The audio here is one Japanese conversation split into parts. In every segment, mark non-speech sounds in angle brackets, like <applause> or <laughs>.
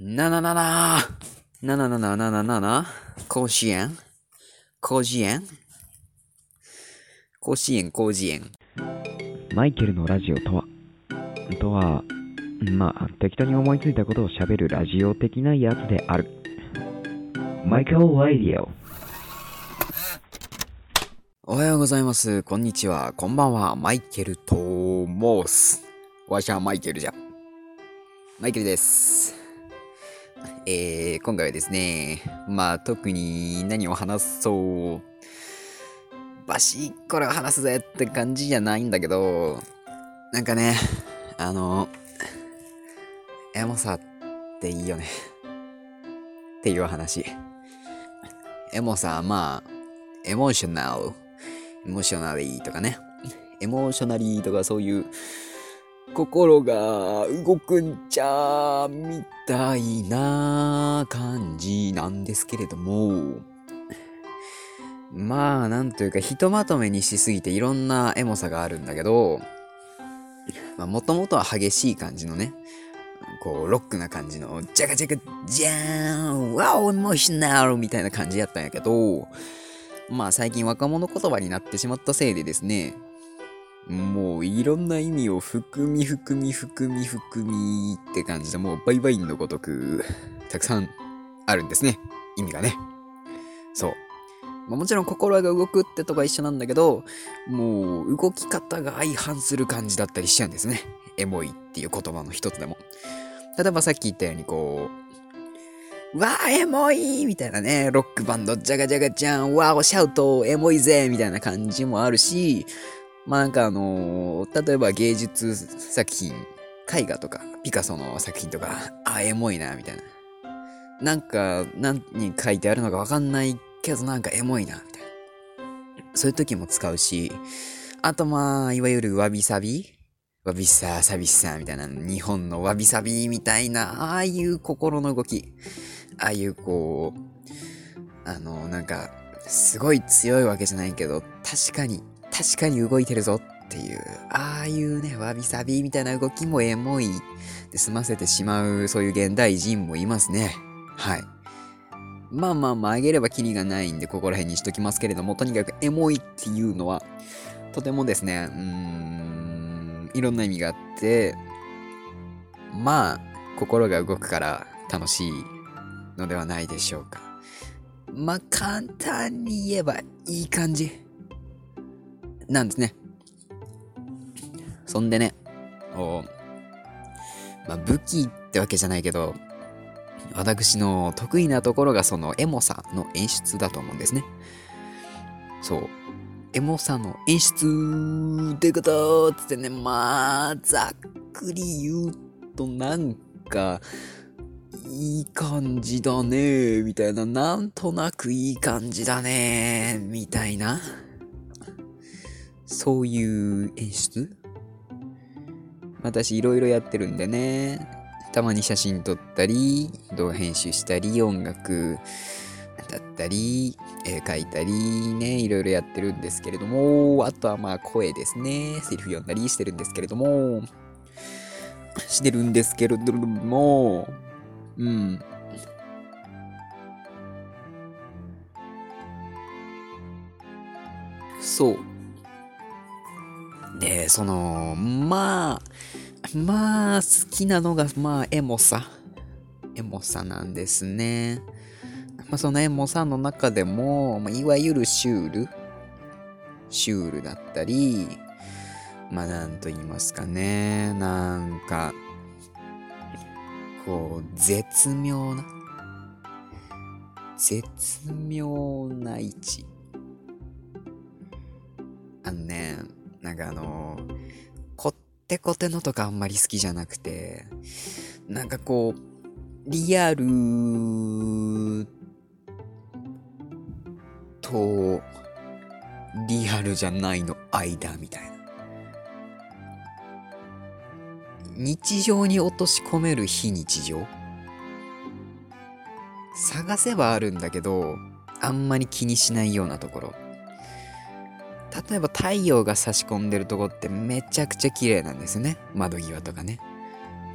7777777甲子園？甲子園？甲子園甲子園マイケルのラジオとはとはまあ適当に思いついたことをしゃべるラジオ的なやつであるマイケルラディオおはようございます。こんにちは。こんばんは。マイケルと申す。わしはマイケルじゃ。マイケルです。えー、今回はですね、まあ特に何を話そう。バシッこれを話すぜって感じじゃないんだけど、なんかね、あの、エモさっていいよね。っていう話。エモさ、まあ、エモーショナル、エモーショナリーとかね。エモーショナリーとかそういう心が動くんちゃみたいな感じなんですけれども、まあ、なんというか、ひとまとめにしすぎていろんなエモさがあるんだけど、まあ、もともとは激しい感じのね、こう、ロックな感じの、ジャカジャカ、ジャーン、ワオ、エモーショナルみたいな感じやったんやけど、まあ、最近若者言葉になってしまったせいでですね、もういろんな意味を含み含み含み含みって感じでもうバイバインのごとく <laughs> たくさんあるんですね。意味がね。そう。まあ、もちろん心が動くってとこは一緒なんだけど、もう動き方が相反する感じだったりしちゃうんですね。エモいっていう言葉の一つでも。例えばさっき言ったようにこう、わーエモいみたいなね、ロックバンド、ジャガジャガジャン、わーシャウト、エモいぜみたいな感じもあるし、まあなんかあのー例えば芸術作品、絵画とか、ピカソの作品とか、<laughs> あ、エモいな、みたいな。なんか、何に書いてあるのかわかんないけど、なんかエモいな、みたいな。そういう時も使うし、あとまあ、いわゆるわびさび？わびさ、さびさ、みたいな、日本のわびさびみたいな、ああいう心の動き。ああいうこう、あの、なんか、すごい強いわけじゃないけど、確かに、確かに動いてるぞっていう、ああいうね、わびさびみたいな動きもエモいで済ませてしまう、そういう現代人もいますね。はい。まあまあまあ、あげればキリがないんで、ここら辺にしときますけれども、とにかくエモいっていうのは、とてもですね、うーん、いろんな意味があって、まあ、心が動くから楽しいのではないでしょうか。まあ、簡単に言えばいい感じ。なんですね。そんでね、おまあ、武器ってわけじゃないけど、私の得意なところがそのエモさの演出だと思うんですね。そう。エモさの演出ってことつってね、まあ、ざっくり言うとなんか、いい感じだねみたいな、なんとなくいい感じだねみたいな。そういう演出？私いろいろやってるんでね。たまに写真撮ったり、動画編集したり、音楽だったり、絵描いたりね、いろいろやってるんですけれども、あとはまあ声ですね。セリフ読んだりしてるんですけれども、してるんですけれども、うん。そう。で、その、まあ、まあ、好きなのが、まあ、エモさ。エモさなんですね。まあ、そのエモさの中でも、まあ、いわゆるシュール。シュールだったり、まあ、なんと言いますかね。なんか、こう、絶妙な、絶妙な位置。かあのこってこてのとかあんまり好きじゃなくて、なんかこう、リアルと、リアルじゃないの間みたいな。日常に落とし込める非日常探せばあるんだけど、あんまり気にしないようなところ。例えば太陽が差し込んでるとこってめちゃくちゃ綺麗なんですね。窓際とかね。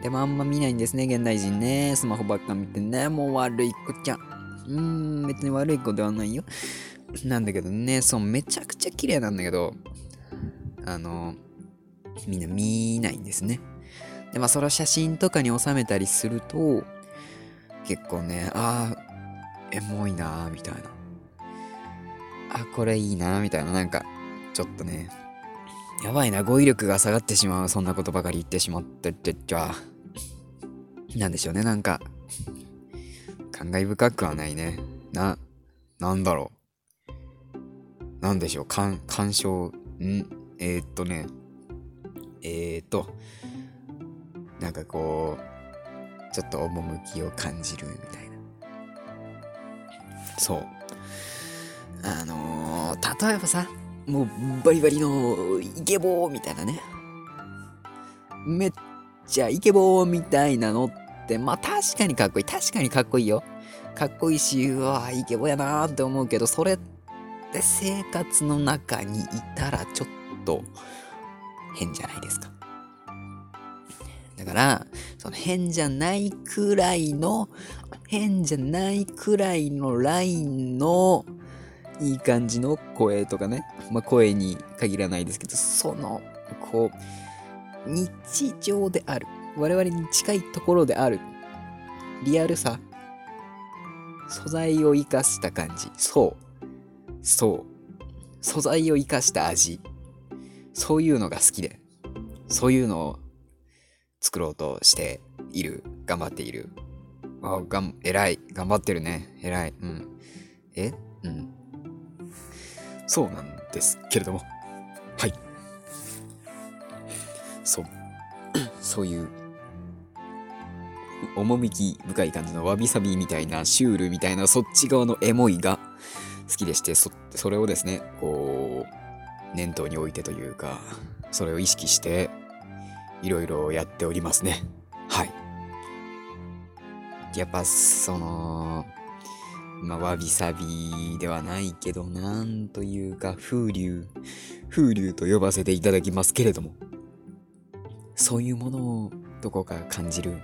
でもあんま見ないんですね、現代人ね。スマホばっか見てね。もう悪い子ちゃん。うーん、別に悪い子ではないよ。なんだけどね、そう、めちゃくちゃ綺麗なんだけど、あの、みんな見ないんですね。で、まあ、それを写真とかに収めたりすると、結構ね、ああ、エモいなーみたいな。あ、これいいなみたいな、なんか、ちょっとね、やばいな、語彙力が下がってしまう、そんなことばかり言ってしまってってじゃ、なんでしょうね、なんか、感慨深くはないね。な、なんだろう。なんでしょう、感、感傷、ん？えー、っとね、えー、っと、なんかこう、ちょっと趣を感じるみたいな。そう。あのー、例えばさ、もうバリバリのイケボーみたいなね。めっちゃイケボーみたいなのって、まあ確かにかっこいい。確かにかっこいいよ。かっこいいし、うわイケボやなーって思うけど、それって生活の中にいたらちょっと変じゃないですか。だから、その変じゃないくらいの、変じゃないくらいのラインのいい感じの声とかね、まあ、声に限らないですけど、その、こう、日常である。我々に近いところである。リアルさ。素材を生かした感じ。そう。そう。素材を生かした味。そういうのが好きで。そういうのを作ろうとしている。頑張っている。あ、がん、偉い。頑張ってるね。偉い。うん。え？うん。そうなんですけれども。はい。そう。<coughs> そういう、趣深い感じのわびさびみたいな、シュールみたいな、そっち側のエモいが好きでして、そ、それをですね、こう、念頭に置いてというか、それを意識して、いろいろやっておりますね。はい。やっぱ、その、まあ、わびさびではないけど、なんというか、風流、風流と呼ばせていただきますけれども、そういうものをどこか感じる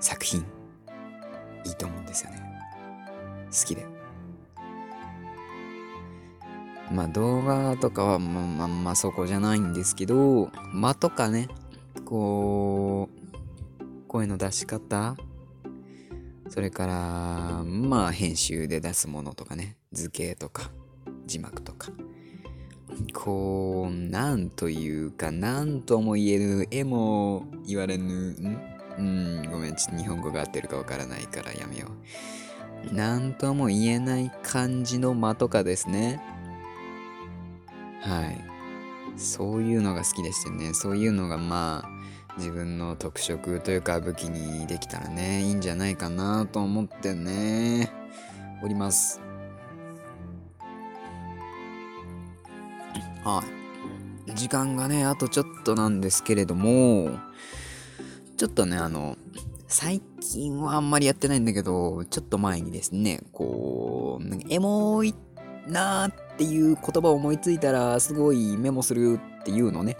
作品、いいと思うんですよね。好きで。まあ動画とかはまあまあまあそこじゃないんですけど、間とかね、こう、声の出し方、それから、まあ編集で出すものとかね、図形とか、字幕とか。こう、なんというか、なんとも言えぬ、えも言われぬ、ん？うん、ごめん、ちょっと日本語が合ってるかわからないからやめよう。なんとも言えない感じの間とかですね。はい。そういうのが好きでしてね、そういうのがまあ、自分の特色というか武器にできたらね、いいんじゃないかなと思ってね、おります。はい。時間がね、あとちょっとなんですけれども、ちょっとね、あの、最近はあんまりやってないんだけど、ちょっと前にですね、こう、エモいなーっていう言葉を思いついたら、すごいメモするっていうのね、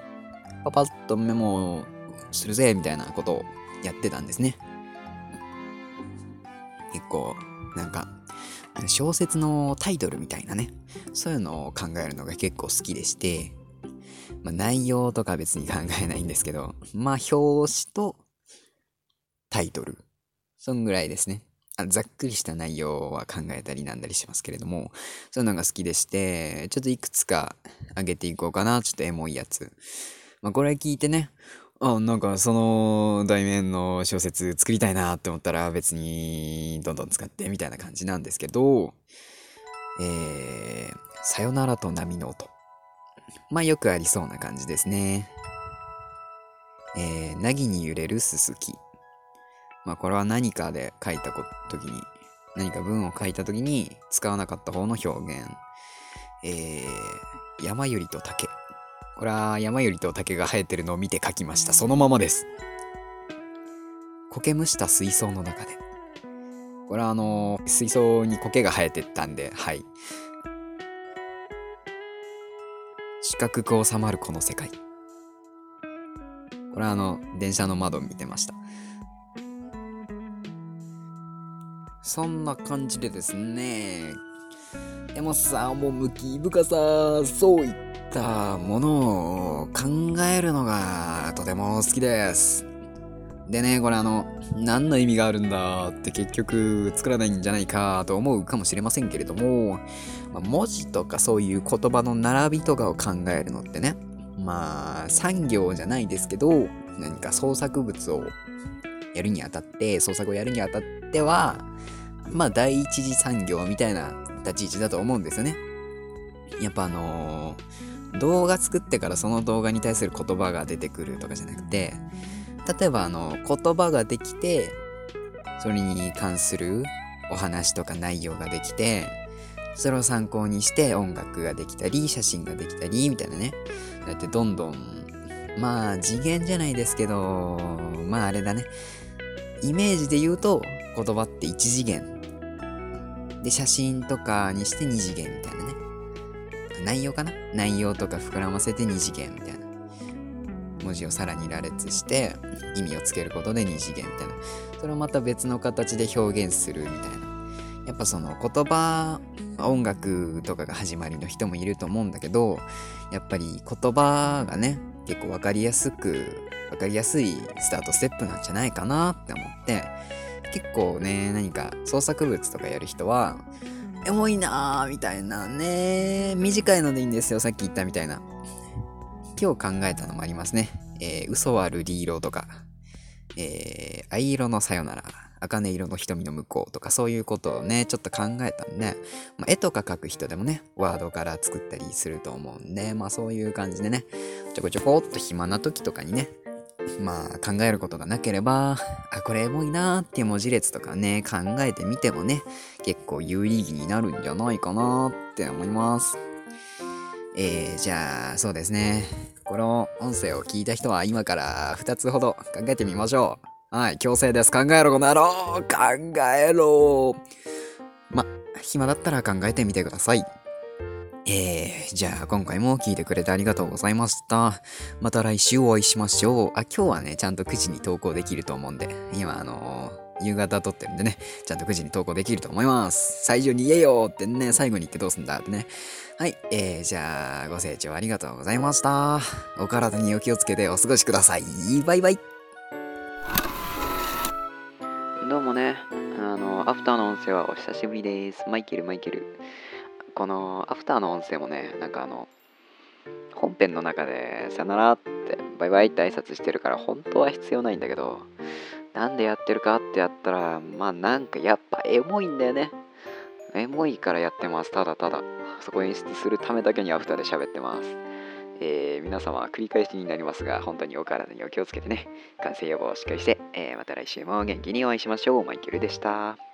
パパッとメモするぜ、みたいなことをやってたんですね。結構、なんか、小説のタイトルみたいなね、そういうのを考えるのが結構好きでして、まあ、内容とか別に考えないんですけど、まあ表紙とタイトル、そんぐらいですね。あざっくりした内容は考えたりなんだりしますけれども、そういうのが好きでして、ちょっといくつか上げていこうかな。ちょっとエモいやつ。まあこれ聞いてね、あ、なんかその題名の小説作りたいなって思ったら別にどんどん使ってみたいな感じなんですけど、えー、さよならと波の音。まあよくありそうな感じですね。えー、なぎに揺れるすすき。まあこれは何かで書いたときに、何か文を書いたときに使わなかった方の表現。えー、山よりと竹。これは山よりと竹が生えてるのを見て書きました。そのままです。苔むした水槽の中で。これはあのー水槽に苔が生えてったんで、はい。四角く収まるこの世界。これはあの、電車の窓見てました。そんな感じでですね、エモさ、趣深さ、そういったたものを考えるのがとても好きです。でね、これあの、何の意味があるんだって結局作らないんじゃないかと思うかもしれませんけれども、まあ文字とかそういう言葉の並びとかを考えるのってね、まあ産業じゃないですけど、何か創作物をやるにあたって、創作をやるにあたっては、まあ第一次産業みたいな立ち位置だと思うんですよね。やっぱあのー動画作ってからその動画に対する言葉が出てくるとかじゃなくて、例えばあの言葉ができて、それに関するお話とか内容ができて、それを参考にして音楽ができたり、写真ができたり、みたいなね。だってどんどん、まあ次元じゃないですけど、まああれだね。イメージで言うと言葉って1次元。で、写真とかにして2次元みたいなね。内容かな？内容とか膨らませて2次元みたいな。文字をさらに羅列して意味をつけることで2次元みたいな。それをまた別の形で表現するみたいな。やっぱその言葉、音楽とかが始まりの人もいると思うんだけど、やっぱり言葉がね、結構わかりやすく、わかりやすいスタートステップなんじゃないかなって思って、結構ね、何か創作物とかやる人は、エモいなーみたいなね、短いのでいいんですよ、さっき言ったみたいな。今日考えたのもありますね。えー、嘘はルリ色とか、えー、藍色のさよなら、茜色の瞳の向こうとか。そういうことをね、ちょっと考えたんで、まあ、絵とか描く人でもね、ワードから作ったりすると思うんで、まあそういう感じでね、ちょこちょこっと暇な時とかにね、まあ考えることがなければ、あ、これエモいなーっていう文字列とかね、考えてみてもね、結構有意義になるんじゃないかなって思います。えー、じゃあ、そうですね。この音声を聞いた人は今から2つほど考えてみましょう。はい、強制です。考えろ、この野郎考えろま、暇だったら考えてみてください。えー、じゃあ今回も聞いてくれてありがとうございました。また来週お会いしましょう。あ、今日はね、ちゃんと9時に投稿できると思うんで、今あのー夕方撮ってるんでね、ちゃんと9時に投稿できると思います。最初に言えよってね、最後に言ってどうすんだってね。はい、えー、じゃあ、ご清聴ありがとうございました。お体にお気をつけてお過ごしください。バイバイ。どうもね、あの、アフターの音声はお久しぶりです。マイケル、マイケル。このアフターの音声もね、なんかあの、本編の中でさよならって、バイバイって挨拶してるから、本当は必要ないんだけど、なんでやってるかってやったら、まあなんかやっぱエモいんだよね。エモいからやってます。ただただ。そこ演出するためだけにアフターで喋ってます。えー皆様繰り返しになりますが、本当にお体にお気をつけてね。感染予防をしっかりして、えーまた来週も元気にお会いしましょう。マイケルでした。